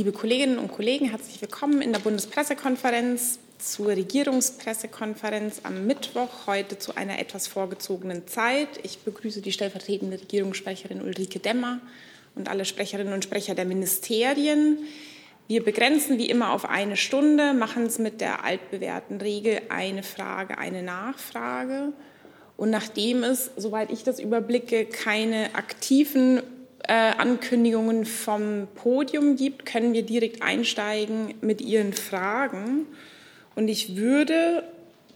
liebe Kolleginnen und Kollegen, herzlich willkommen in der Bundespressekonferenz zur Regierungspressekonferenz am Mittwoch, heute zu einer etwas vorgezogenen Zeit. Ich begrüße die stellvertretende Regierungssprecherin Ulrike Demmer und alle Sprecherinnen und Sprecher der Ministerien. Wir begrenzen wie immer auf eine Stunde, machen es mit der altbewährten Regel eine Frage, eine Nachfrage. Und nachdem es, soweit ich das überblicke, keine aktiven Ankündigungen vom Podium gibt, können wir direkt einsteigen mit Ihren Fragen. Und ich würde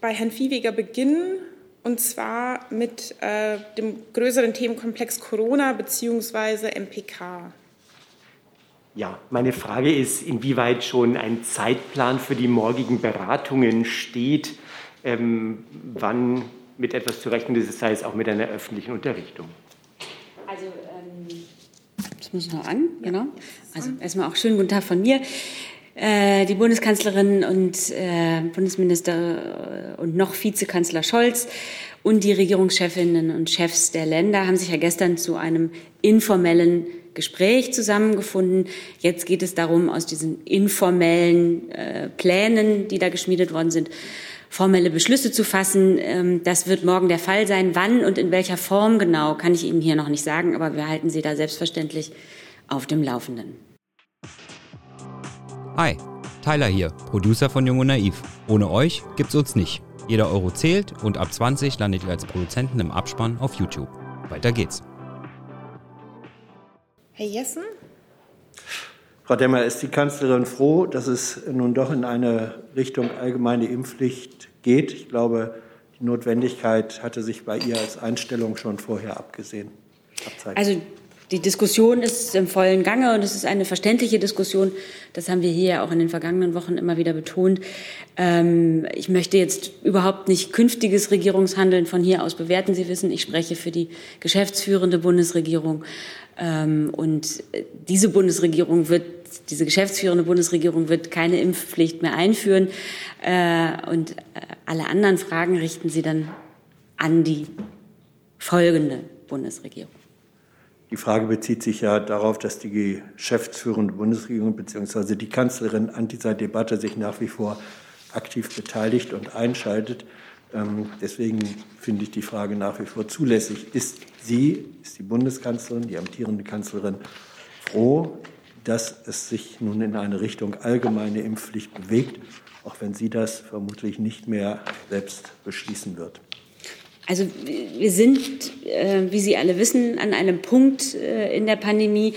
bei Herrn Viehweger beginnen, und zwar mit äh, dem größeren Themenkomplex Corona bzw. MPK. Ja, meine Frage ist, inwieweit schon ein Zeitplan für die morgigen Beratungen steht, ähm, wann mit etwas zu rechnen ist, sei es auch mit einer öffentlichen Unterrichtung. Muss noch an, genau. Also erstmal auch schönen guten Tag von mir. Äh, die Bundeskanzlerin und äh, Bundesminister und noch Vizekanzler Scholz und die Regierungschefinnen und Chefs der Länder haben sich ja gestern zu einem informellen Gespräch zusammengefunden. Jetzt geht es darum, aus diesen informellen äh, Plänen, die da geschmiedet worden sind, formelle Beschlüsse zu fassen. Ähm, das wird morgen der Fall sein. Wann und in welcher Form genau, kann ich Ihnen hier noch nicht sagen, aber wir halten Sie da selbstverständlich auf dem Laufenden. Hi, Tyler hier, Producer von Jung und Naiv. Ohne euch gibt's uns nicht. Jeder Euro zählt und ab 20 landet ihr als Produzenten im Abspann auf YouTube. Weiter geht's. Herr Jessen? Frau Demmer, ist die Kanzlerin froh, dass es nun doch in eine Richtung allgemeine Impfpflicht geht? Ich glaube, die Notwendigkeit hatte sich bei ihr als Einstellung schon vorher abgesehen. Abzeichen. Also die Diskussion ist im vollen Gange und es ist eine verständliche Diskussion. Das haben wir hier auch in den vergangenen Wochen immer wieder betont. Ähm, ich möchte jetzt überhaupt nicht künftiges Regierungshandeln von hier aus bewerten. Sie wissen, ich spreche für die geschäftsführende Bundesregierung. Ähm, und diese Bundesregierung wird, diese geschäftsführende Bundesregierung wird keine Impfpflicht mehr einführen. Äh, und äh, alle anderen Fragen richten Sie dann an die folgende Bundesregierung. Die Frage bezieht sich ja darauf, dass die geschäftsführende Bundesregierung bzw. die Kanzlerin an dieser Debatte sich nach wie vor aktiv beteiligt und einschaltet. Ähm, deswegen finde ich die Frage nach wie vor zulässig. Ist sie, ist die Bundeskanzlerin, die amtierende Kanzlerin, froh, dass es sich nun in eine Richtung allgemeine Impfpflicht bewegt, auch wenn sie das vermutlich nicht mehr selbst beschließen wird? Also wir sind, äh, wie Sie alle wissen, an einem Punkt äh, in der Pandemie,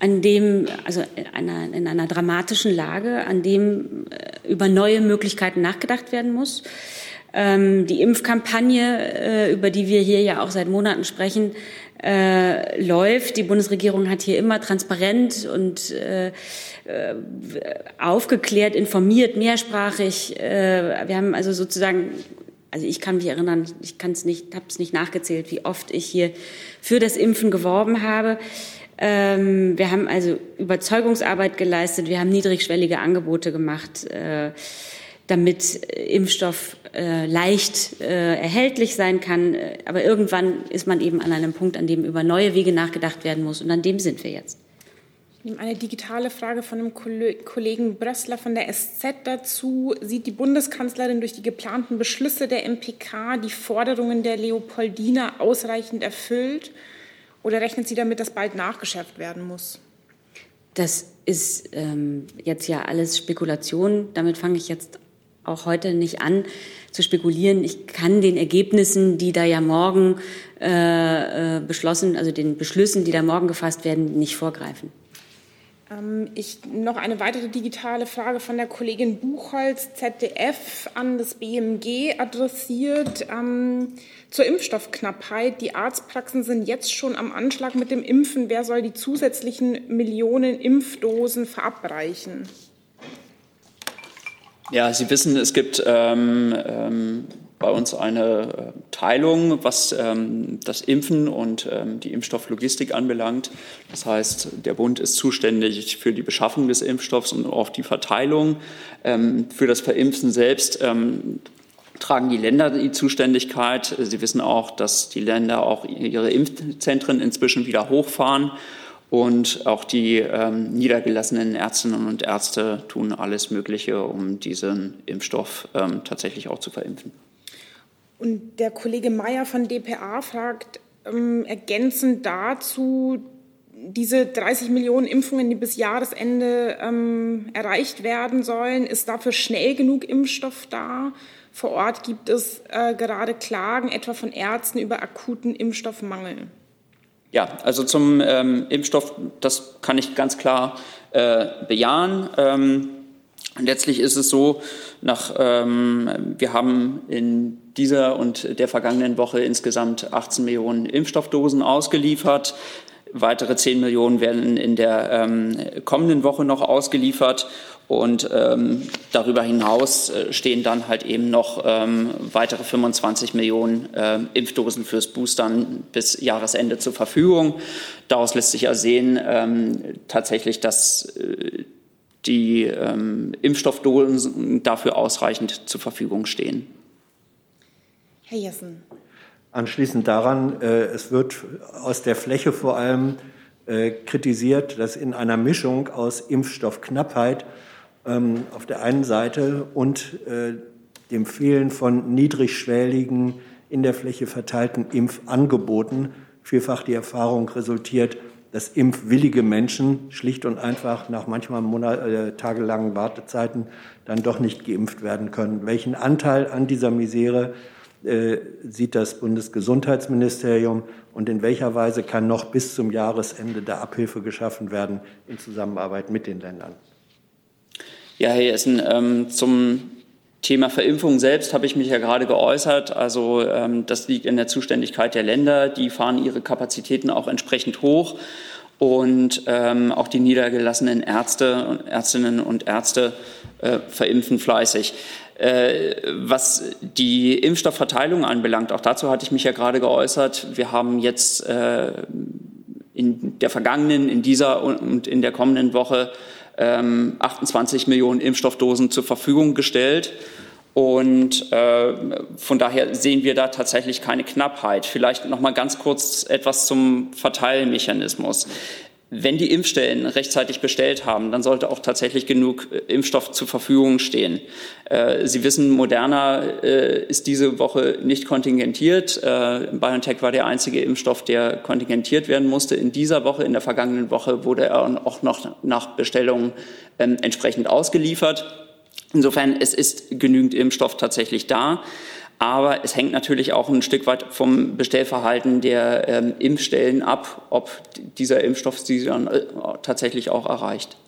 an dem, also in einer, in einer dramatischen Lage, an dem äh, über neue Möglichkeiten nachgedacht werden muss. Ähm, die Impfkampagne, über die wir hier ja auch seit Monaten sprechen, äh, läuft. Die Bundesregierung hat hier immer transparent und äh aufgeklärt, informiert, mehrsprachig. Äh, wir haben also sozusagen also ich kann mich erinnern, ich kann es nicht, habe es nicht nachgezählt, wie oft ich hier für das Impfen geworben habe. Ähm, wir haben also Überzeugungsarbeit geleistet, wir haben niedrigschwellige Angebote gemacht, äh, damit Impfstoff äh, leicht äh, erhältlich sein kann. Aber irgendwann ist man eben an einem Punkt, an dem über neue Wege nachgedacht werden muss. Und an dem sind wir jetzt nehme eine digitale Frage von dem Kollegen Brössler von der SZ dazu. Sieht die Bundeskanzlerin durch die geplanten Beschlüsse der MPK die Forderungen der Leopoldina ausreichend erfüllt oder rechnet sie damit, dass bald nachgeschärft werden muss? Das ist ähm, jetzt ja alles Spekulation. Damit fange ich jetzt auch heute nicht an zu spekulieren. Ich kann den Ergebnissen, die da ja morgen äh, äh beschlossen, also den Beschlüssen, die da morgen gefasst werden, nicht vorgreifen. Ähm, ich, noch eine weitere digitale Frage von der Kollegin Buchholz, ZDF, an das BMG adressiert. Ähm, zur Impfstoffknappheit. Die Arztpraxen sind jetzt schon am Anschlag mit dem Impfen. Wer soll die zusätzlichen Millionen Impfdosen verabreichen? Ja, Sie wissen, es gibt ähm, ähm, bei uns eine äh, Teilung, was ähm, das Impfen und ähm, die Impfstofflogistik anbelangt. Das heißt, der Bund ist zuständig für die Beschaffung des Impfstoffs und auch die Verteilung. Ähm, für das Verimpfen selbst ähm, tragen die Länder die Zuständigkeit. Sie wissen auch, dass die Länder auch ihre Impfzentren inzwischen wieder hochfahren. Und auch die ähm, niedergelassenen Ärztinnen und Ärzte tun alles Mögliche, um diesen Impfstoff ähm, tatsächlich auch zu verimpfen. Und der Kollege Mayer von dpa fragt ähm, ergänzend dazu, diese 30 Millionen Impfungen, die bis Jahresende ähm, erreicht werden sollen, ist dafür schnell genug Impfstoff da? Vor Ort gibt es äh, gerade Klagen, etwa von Ärzten, über akuten Impfstoffmangel. Ja, also zum ähm, Impfstoff, das kann ich ganz klar äh, bejahen. Ähm, letztlich ist es so, nach, ähm, wir haben in dieser und der vergangenen Woche insgesamt 18 Millionen Impfstoffdosen ausgeliefert. Weitere 10 Millionen werden in der ähm, kommenden Woche noch ausgeliefert. Und ähm, darüber hinaus äh, stehen dann halt eben noch ähm, weitere 25 Millionen äh, Impfdosen fürs Boostern bis Jahresende zur Verfügung. Daraus lässt sich ersehen, ähm, tatsächlich, dass äh, die ähm, Impfstoffdosen dafür ausreichend zur Verfügung stehen. Herr Jessen. Anschließend daran, äh, es wird aus der Fläche vor allem äh, kritisiert, dass in einer Mischung aus Impfstoffknappheit ähm, auf der einen Seite und äh, dem Fehlen von niedrigschwelligen, in der Fläche verteilten Impfangeboten vielfach die Erfahrung resultiert, dass impfwillige Menschen schlicht und einfach nach manchmal Monat, äh, tagelangen Wartezeiten dann doch nicht geimpft werden können. Welchen Anteil an dieser Misere äh, sieht das Bundesgesundheitsministerium und in welcher Weise kann noch bis zum Jahresende der Abhilfe geschaffen werden in Zusammenarbeit mit den Ländern? Ja, Herr Jessen, ähm, zum Thema Verimpfung selbst habe ich mich ja gerade geäußert. Also ähm, das liegt in der Zuständigkeit der Länder. Die fahren ihre Kapazitäten auch entsprechend hoch. Und ähm, auch die niedergelassenen Ärzte, Ärztinnen und Ärzte äh, verimpfen fleißig. Äh, was die Impfstoffverteilung anbelangt, auch dazu hatte ich mich ja gerade geäußert. Wir haben jetzt äh, in der vergangenen, in dieser und in der kommenden Woche 28 ähm, Millionen Impfstoffdosen zur Verfügung gestellt. Und äh, von daher sehen wir da tatsächlich keine Knappheit. Vielleicht noch mal ganz kurz etwas zum Verteilmechanismus. Wenn die Impfstellen rechtzeitig bestellt haben, dann sollte auch tatsächlich genug äh, Impfstoff zur Verfügung stehen. Äh, Sie wissen, Moderna äh, ist diese Woche nicht kontingentiert. BioNTech war der einzige Impfstoff, der kontingentiert werden musste. In dieser Woche, in der vergangenen Woche, wurde er auch noch nach Bestellung ähm, entsprechend ausgeliefert. Insofern, es ist genügend Impfstoff tatsächlich da. Aber es hängt natürlich auch ein Stück weit vom Bestellverhalten der ähm, Impfstellen ab, ob dieser Impfstoff sie dann äh, tatsächlich auch erreicht.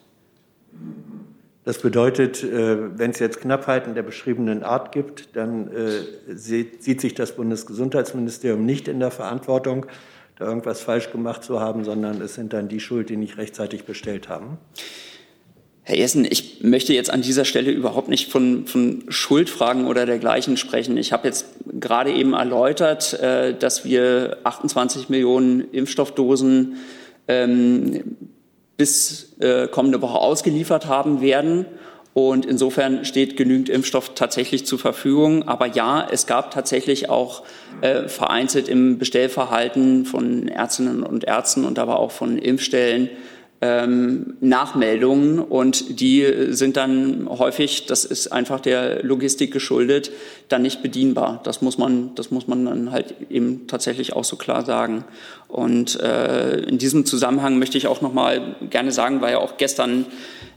Das bedeutet, äh, wenn es jetzt Knappheiten der beschriebenen Art gibt, dann äh, sieht, sieht sich das Bundesgesundheitsministerium nicht in der Verantwortung, da irgendwas falsch gemacht zu haben, sondern es sind dann die Schuld, die nicht rechtzeitig bestellt haben. Herr Jessen, ich möchte jetzt an dieser Stelle überhaupt nicht von, von Schuldfragen oder dergleichen sprechen. Ich habe jetzt gerade eben erläutert, äh, dass wir 28 Millionen Impfstoffdosen ähm, bis äh, kommende Woche ausgeliefert haben werden. Und insofern steht genügend Impfstoff tatsächlich zur Verfügung. Aber ja, es gab tatsächlich auch äh, vereinzelt im Bestellverhalten von Ärztinnen und Ärzten und aber auch von Impfstellen ähm, Nachmeldungen und die sind dann häufig, das ist einfach der Logistik geschuldet, dann nicht bedienbar. Das muss man, das muss man dann halt eben tatsächlich auch so klar sagen. Und äh, in diesem Zusammenhang möchte ich auch noch mal gerne sagen, weil ja auch gestern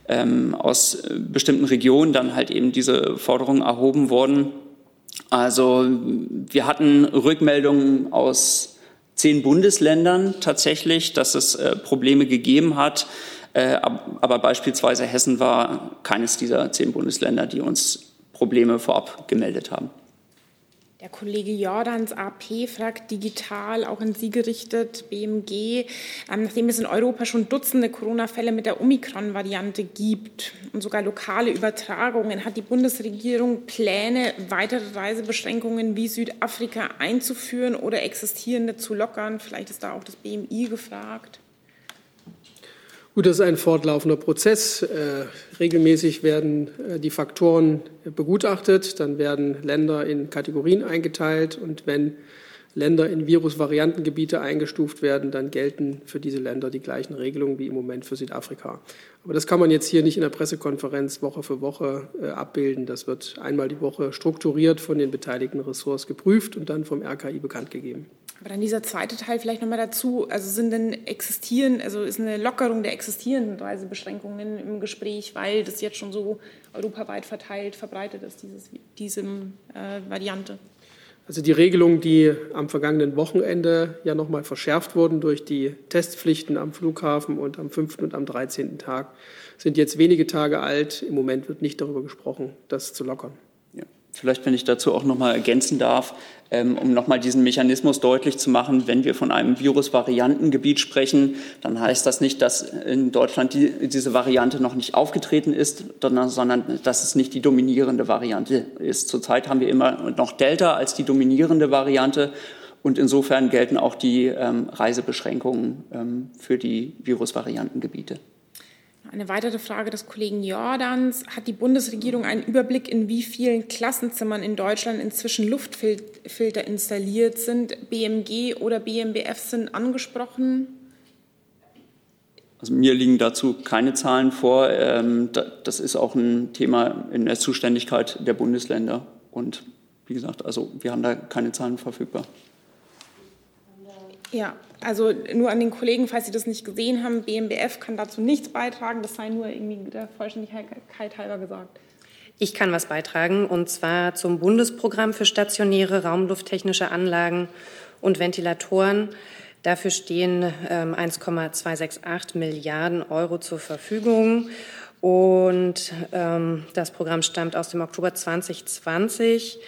ähm, aus bestimmten Regionen dann halt eben diese Forderungen erhoben wurden. Also wir hatten Rückmeldungen aus zehn Bundesländern tatsächlich, dass es äh, Probleme gegeben hat. Äh, aber beispielsweise Hessen war keines dieser zehn Bundesländer, die uns Probleme vorab gemeldet haben. Der Kollege Jordans AP fragt digital, auch an Sie gerichtet, BMG, ähm, nachdem es in Europa schon Dutzende Corona-Fälle mit der Omikron-Variante gibt und sogar lokale Übertragungen, hat die Bundesregierung Pläne, weitere Reisebeschränkungen wie Südafrika einzuführen oder existierende zu lockern? Vielleicht ist da auch das BMI gefragt. Gut, das ist ein fortlaufender Prozess. Äh, regelmäßig werden äh, die Faktoren begutachtet, dann werden Länder in Kategorien eingeteilt und wenn Länder in Virusvariantengebiete eingestuft werden, dann gelten für diese Länder die gleichen Regelungen wie im Moment für Südafrika. Aber das kann man jetzt hier nicht in der Pressekonferenz Woche für Woche äh, abbilden. Das wird einmal die Woche strukturiert von den beteiligten Ressorts geprüft und dann vom RKI bekannt gegeben. Aber dann dieser zweite Teil vielleicht nochmal dazu. Also sind denn existieren, also ist eine Lockerung der existierenden Reisebeschränkungen im Gespräch, weil das jetzt schon so europaweit verteilt, verbreitet ist, dieses, diese äh, Variante? Also die Regelungen, die am vergangenen Wochenende ja nochmal verschärft wurden durch die Testpflichten am Flughafen und am 5. und am 13. Tag, sind jetzt wenige Tage alt. Im Moment wird nicht darüber gesprochen, das zu lockern. Vielleicht, wenn ich dazu auch noch mal ergänzen darf, ähm, um noch mal diesen Mechanismus deutlich zu machen, wenn wir von einem Virusvariantengebiet sprechen, dann heißt das nicht, dass in Deutschland die, diese Variante noch nicht aufgetreten ist, sondern dass es nicht die dominierende Variante ist. Zurzeit haben wir immer noch Delta als die dominierende Variante und insofern gelten auch die ähm, Reisebeschränkungen ähm, für die Virusvariantengebiete. Eine weitere Frage des Kollegen Jordans. Hat die Bundesregierung einen Überblick, in wie vielen Klassenzimmern in Deutschland inzwischen Luftfilter installiert sind? BMG oder BMBF sind angesprochen. Also mir liegen dazu keine Zahlen vor. Ähm, das ist auch ein Thema in der Zuständigkeit der Bundesländer. Und wie gesagt, also wir haben da keine Zahlen verfügbar. Ja, also nur an den Kollegen, falls Sie das nicht gesehen haben, BMBF kann dazu nichts beitragen. Das sei nur irgendwie der Vollständigkeit halber gesagt. Ich kann was beitragen, und zwar zum Bundesprogramm für stationäre raumlufttechnische Anlagen und Ventilatoren. Dafür stehen ähm, 1,268 Milliarden Euro zur Verfügung. Und ähm, das Programm stammt aus dem Oktober 2020.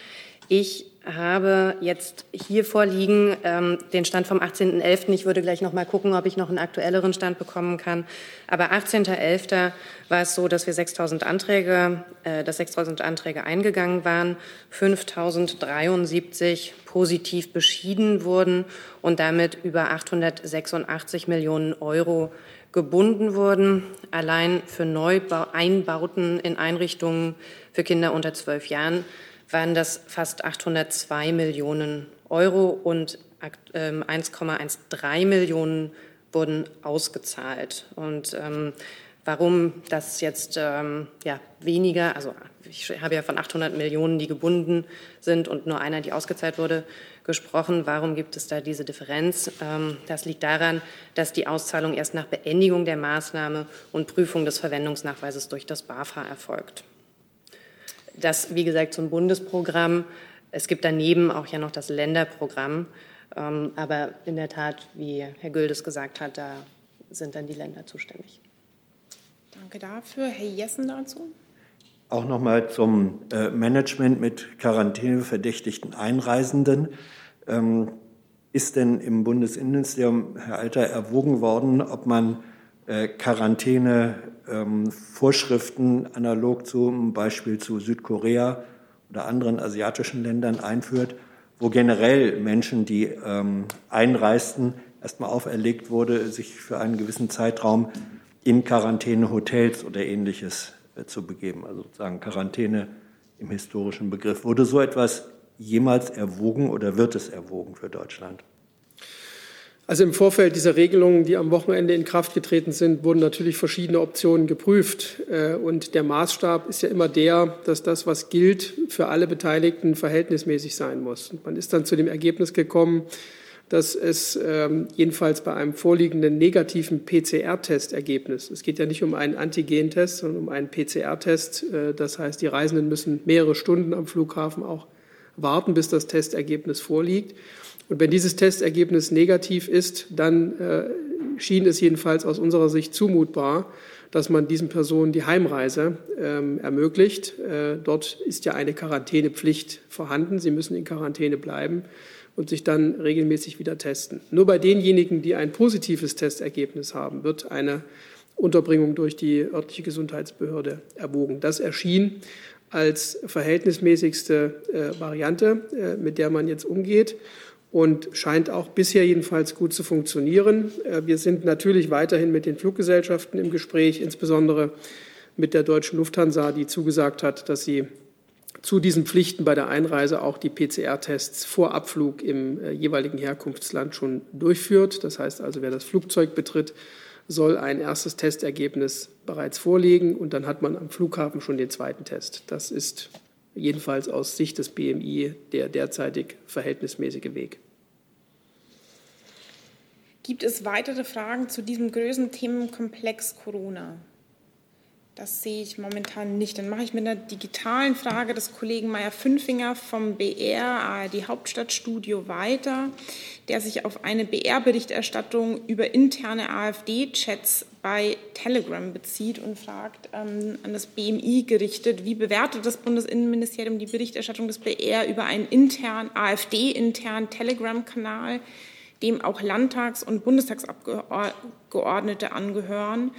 Ich habe jetzt hier vorliegen ähm, den Stand vom 18.11. Ich würde gleich noch mal gucken, ob ich noch einen aktuelleren Stand bekommen kann. Aber 18.11. war es so, dass wir 6.000 Anträge, äh, dass 6.000 Anträge eingegangen waren, 5.073 positiv beschieden wurden und damit über 886 Millionen Euro gebunden wurden. Allein für Neueinbauten in Einrichtungen für Kinder unter zwölf Jahren waren das fast 802 Millionen Euro und 1,13 ähm, Millionen wurden ausgezahlt. Und ähm, warum das jetzt ähm, ja, weniger, also ich habe ja von 800 Millionen, die gebunden sind und nur einer, die ausgezahlt wurde, gesprochen. Warum gibt es da diese Differenz? Ähm, das liegt daran, dass die Auszahlung erst nach Beendigung der Maßnahme und Prüfung des Verwendungsnachweises durch das BAFA erfolgt. Das, wie gesagt, so ein Bundesprogramm. Es gibt daneben auch ja noch das Länderprogramm. Ähm, aber in der Tat, wie Herr Güldes gesagt hat, da sind dann die Länder zuständig. Danke dafür. Herr Jessen dazu. Auch noch mal zum äh, Management mit quarantäneverdächtigten Einreisenden. Ähm, ist denn im Bundesinnenministerium, Herr Alter, erwogen worden, ob man äh, Quarantäne ähm, analog zum Beispiel zu Südkorea oder anderen asiatischen Ländern einführt, wo generell Menschen, die ähm, einreisten, erstmal auferlegt wurde, sich für einen gewissen Zeitraum in Quarantänehotels oder ähnliches äh, zu begeben, also sozusagen Quarantäne im historischen Begriff. Wurde so etwas jemals erwogen oder wird es erwogen für Deutschland? Also im Vorfeld dieser Regelungen, die am Wochenende in Kraft getreten sind, wurden natürlich verschiedene Optionen geprüft. Äh, und der Maßstab ist ja immer der, dass das, was gilt, für alle Beteiligten verhältnismäßig sein muss. Und man ist dann zu dem Ergebnis gekommen, dass es ähm, jedenfalls bei einem vorliegenden negativen PCR-Testergebnis, es geht ja nicht um einen Antigentest, sondern um einen PCR-Test, äh, das heißt, die Reisenden müssen mehrere Stunden am Flughafen auch warten, bis das Testergebnis vorliegt. Und wenn dieses Testergebnis negativ ist, dann äh, schien es jedenfalls aus unserer Sicht zumutbar, dass man diesen Personen die Heimreise ähm, ermöglicht. Äh, dort ist ja eine Quarantänepflicht vorhanden. Sie müssen in Quarantäne bleiben und sich dann regelmäßig wieder testen. Nur bei denjenigen, die ein positives Testergebnis haben, wird eine Unterbringung durch die örtliche Gesundheitsbehörde erwogen. Das erschien als verhältnismäßigste äh, Variante, äh, mit der man jetzt umgeht und scheint auch bisher jedenfalls gut zu funktionieren. Äh, wir sind natürlich weiterhin mit den Fluggesellschaften im Gespräch, insbesondere mit der deutschen Lufthansa, die zugesagt hat, dass sie zu diesen Pflichten bei der Einreise auch die PCR-Tests vor Abflug im äh, jeweiligen Herkunftsland schon durchführt. Das heißt also, wer das Flugzeug betritt, soll ein erstes Testergebnis bereits vorlegen und dann hat man am Flughafen schon den zweiten Test. Das ist jedenfalls aus Sicht des BMI der derzeitig verhältnismäßige Weg. Gibt es weitere Fragen zu diesem größten Themenkomplex Corona? Das sehe ich momentan nicht. Dann mache ich mit einer digitalen Frage des Kollegen Meyer-Fünfinger vom BR ARD Hauptstadtstudio weiter, der sich auf eine BR-Berichterstattung über interne AfD-Chats bei Telegram bezieht und fragt ähm, an das BMI gerichtet, wie bewertet das Bundesinnenministerium die Berichterstattung des BR über einen internen AfD-internen Telegram-Kanal, dem auch Landtags- und Bundestagsabgeordnete angehören?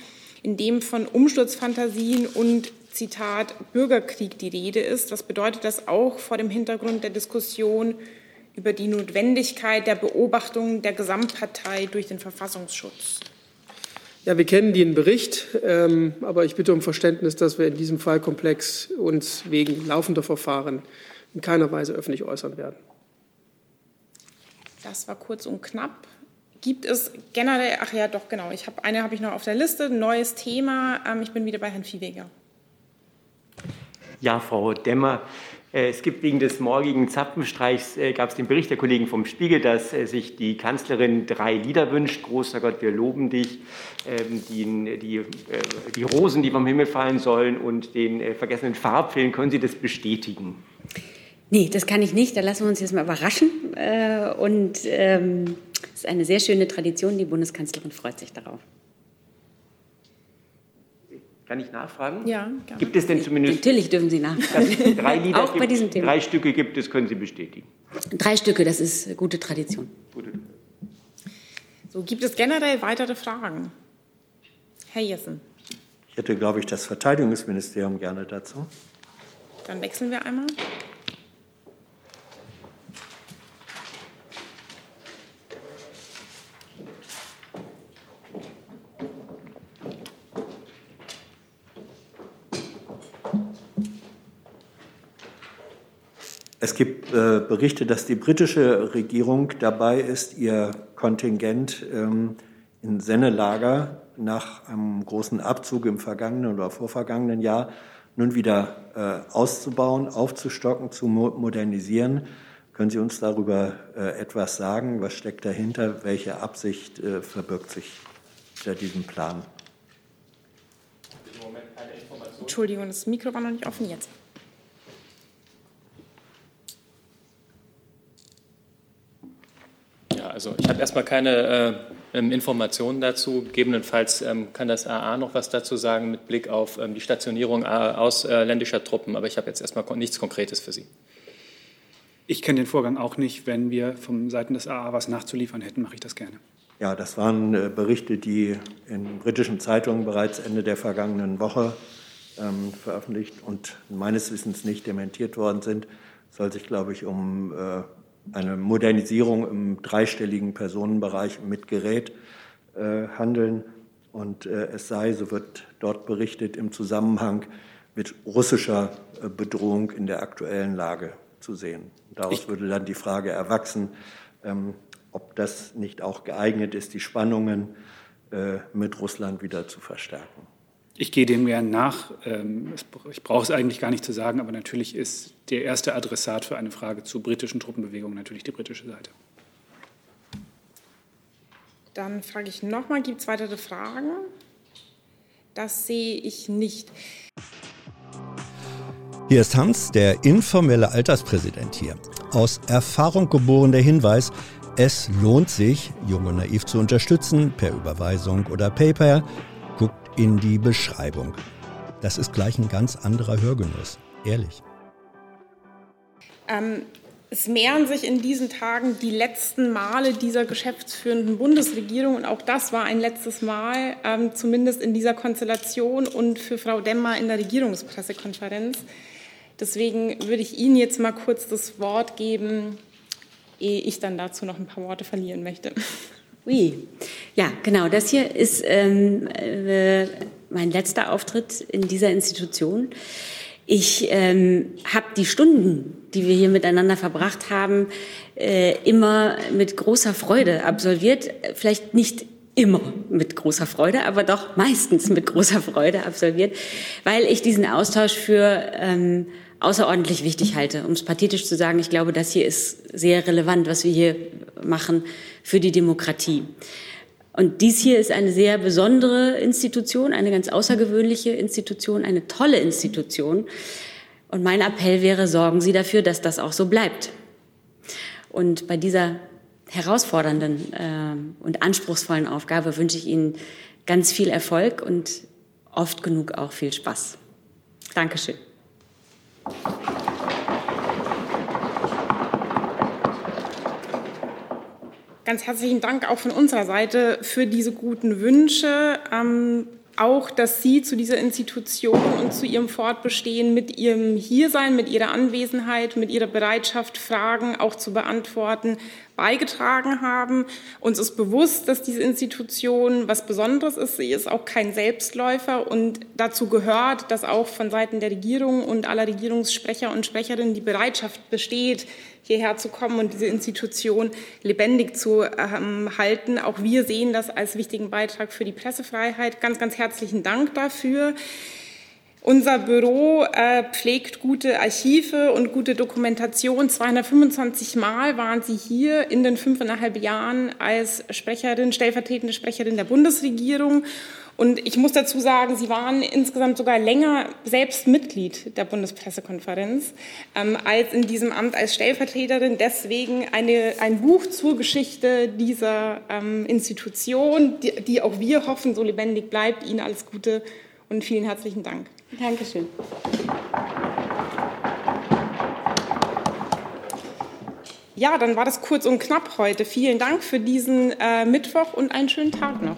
in dem von Umsturzfantasien und Zitat Bürgerkrieg die Rede ist. Was bedeutet das auch vor dem Hintergrund der Diskussion über die Notwendigkeit der Beobachtung der Gesamtpartei durch den Verfassungsschutz? Ja, wir kennen den Bericht, ähm, aber ich bitte um Verständnis, dass wir in diesem Fallkomplex uns wegen laufender Verfahren in keiner Weise öffentlich äußern werden. Das war kurz und knapp gibt es generell, ach ja, doch, genau, ich habe eine habe ich noch auf der Liste, neues Thema. Ähm, ich bin wieder bei Herrn Viehweger. Ja, Frau Demmer, äh, es gibt wegen des morgigen Zapfenstreichs, äh, gab es den Bericht der Kollegen vom Spiegel, dass äh, sich die Kanzlerin drei Lieder wünscht. Großer Gott, wir loben dich, ähm, die, die, die Rosen, die vom Himmel fallen sollen und den vergessenen Farbfilm. Können Sie das bestätigen? Nee, das kann ich nicht. Da lassen wir uns jetzt mal überraschen. Und ähm, das ist eine sehr schöne Tradition. Die Bundeskanzlerin freut sich darauf. Kann ich nachfragen? Ja. Gerne. Gibt es denn zumindest. Natürlich dürfen Sie nachfragen. Drei Lieder Auch bei diesem Thema. Drei Stücke gibt es, können Sie bestätigen. Drei Stücke, das ist gute Tradition. Gute. So, gibt es generell weitere Fragen? Herr Jessen. Ich hätte, glaube ich, das Verteidigungsministerium gerne dazu. Dann wechseln wir einmal. Es gibt äh, Berichte, dass die britische Regierung dabei ist, ihr Kontingent ähm, in Sennelager nach einem großen Abzug im vergangenen oder vorvergangenen Jahr nun wieder äh, auszubauen, aufzustocken, zu mo modernisieren. Können Sie uns darüber äh, etwas sagen? Was steckt dahinter? Welche Absicht äh, verbirgt sich hinter diesem Plan? Entschuldigung, das Mikro war noch nicht offen jetzt. Also ich habe erstmal keine äh, ähm, Informationen dazu. Gegebenenfalls ähm, kann das AA noch was dazu sagen mit Blick auf ähm, die Stationierung äh, ausländischer Truppen, aber ich habe jetzt erstmal nichts Konkretes für Sie. Ich kenne den Vorgang auch nicht. Wenn wir von Seiten des AA was nachzuliefern hätten, mache ich das gerne. Ja, das waren äh, Berichte, die in britischen Zeitungen bereits Ende der vergangenen Woche ähm, veröffentlicht und meines Wissens nicht dementiert worden sind. Es soll sich, glaube ich, um äh, eine Modernisierung im dreistelligen Personenbereich mit Gerät äh, handeln. Und äh, es sei, so wird dort berichtet, im Zusammenhang mit russischer äh, Bedrohung in der aktuellen Lage zu sehen. Daraus ich würde dann die Frage erwachsen, ähm, ob das nicht auch geeignet ist, die Spannungen äh, mit Russland wieder zu verstärken. Ich gehe dem gern nach. Ähm, ich brauche es eigentlich gar nicht zu sagen, aber natürlich ist der erste Adressat für eine Frage zu britischen Truppenbewegungen natürlich die britische Seite. Dann frage ich nochmal, gibt es weitere Fragen? Das sehe ich nicht. Hier ist Hans, der informelle Alterspräsident hier. Aus Erfahrung geboren der Hinweis, es lohnt sich, Jung und Naiv zu unterstützen, per Überweisung oder PayPal in die Beschreibung. Das ist gleich ein ganz anderer Hörgenuss, ehrlich. Ähm, es mehren sich in diesen Tagen die letzten Male dieser geschäftsführenden Bundesregierung und auch das war ein letztes Mal, ähm, zumindest in dieser Konstellation und für Frau Demmer in der Regierungspressekonferenz. Deswegen würde ich Ihnen jetzt mal kurz das Wort geben, ehe ich dann dazu noch ein paar Worte verlieren möchte. Oui. Ja, genau. Das hier ist ähm, äh, mein letzter Auftritt in dieser Institution. Ich ähm, habe die Stunden, die wir hier miteinander verbracht haben, äh, immer mit großer Freude absolviert. Vielleicht nicht immer mit großer Freude, aber doch meistens mit großer Freude absolviert, weil ich diesen Austausch für ähm, außerordentlich wichtig halte. Um es pathetisch zu sagen, ich glaube, das hier ist sehr relevant, was wir hier machen für die Demokratie. Und dies hier ist eine sehr besondere Institution, eine ganz außergewöhnliche Institution, eine tolle Institution. Und mein Appell wäre, sorgen Sie dafür, dass das auch so bleibt. Und bei dieser herausfordernden äh, und anspruchsvollen Aufgabe wünsche ich Ihnen ganz viel Erfolg und oft genug auch viel Spaß. Dankeschön. Ganz herzlichen Dank auch von unserer Seite für diese guten Wünsche. Ähm, auch, dass Sie zu dieser Institution und zu Ihrem Fortbestehen mit Ihrem Hiersein, mit Ihrer Anwesenheit, mit Ihrer Bereitschaft, Fragen auch zu beantworten, beigetragen haben. Uns ist bewusst, dass diese Institution was Besonderes ist. Sie ist auch kein Selbstläufer und dazu gehört, dass auch von Seiten der Regierung und aller Regierungssprecher und Sprecherinnen die Bereitschaft besteht, hierher zu kommen und diese Institution lebendig zu ähm, halten. Auch wir sehen das als wichtigen Beitrag für die Pressefreiheit. Ganz, ganz herzlichen Dank dafür. Unser Büro äh, pflegt gute Archive und gute Dokumentation. 225 Mal waren Sie hier in den fünfeinhalb Jahren als Sprecherin, stellvertretende Sprecherin der Bundesregierung. Und ich muss dazu sagen, Sie waren insgesamt sogar länger selbst Mitglied der Bundespressekonferenz ähm, als in diesem Amt als Stellvertreterin. Deswegen eine, ein Buch zur Geschichte dieser ähm, Institution, die, die auch wir hoffen, so lebendig bleibt. Ihnen alles Gute und vielen herzlichen Dank. Dankeschön. Ja, dann war das kurz und knapp heute. Vielen Dank für diesen äh, Mittwoch und einen schönen Tag noch.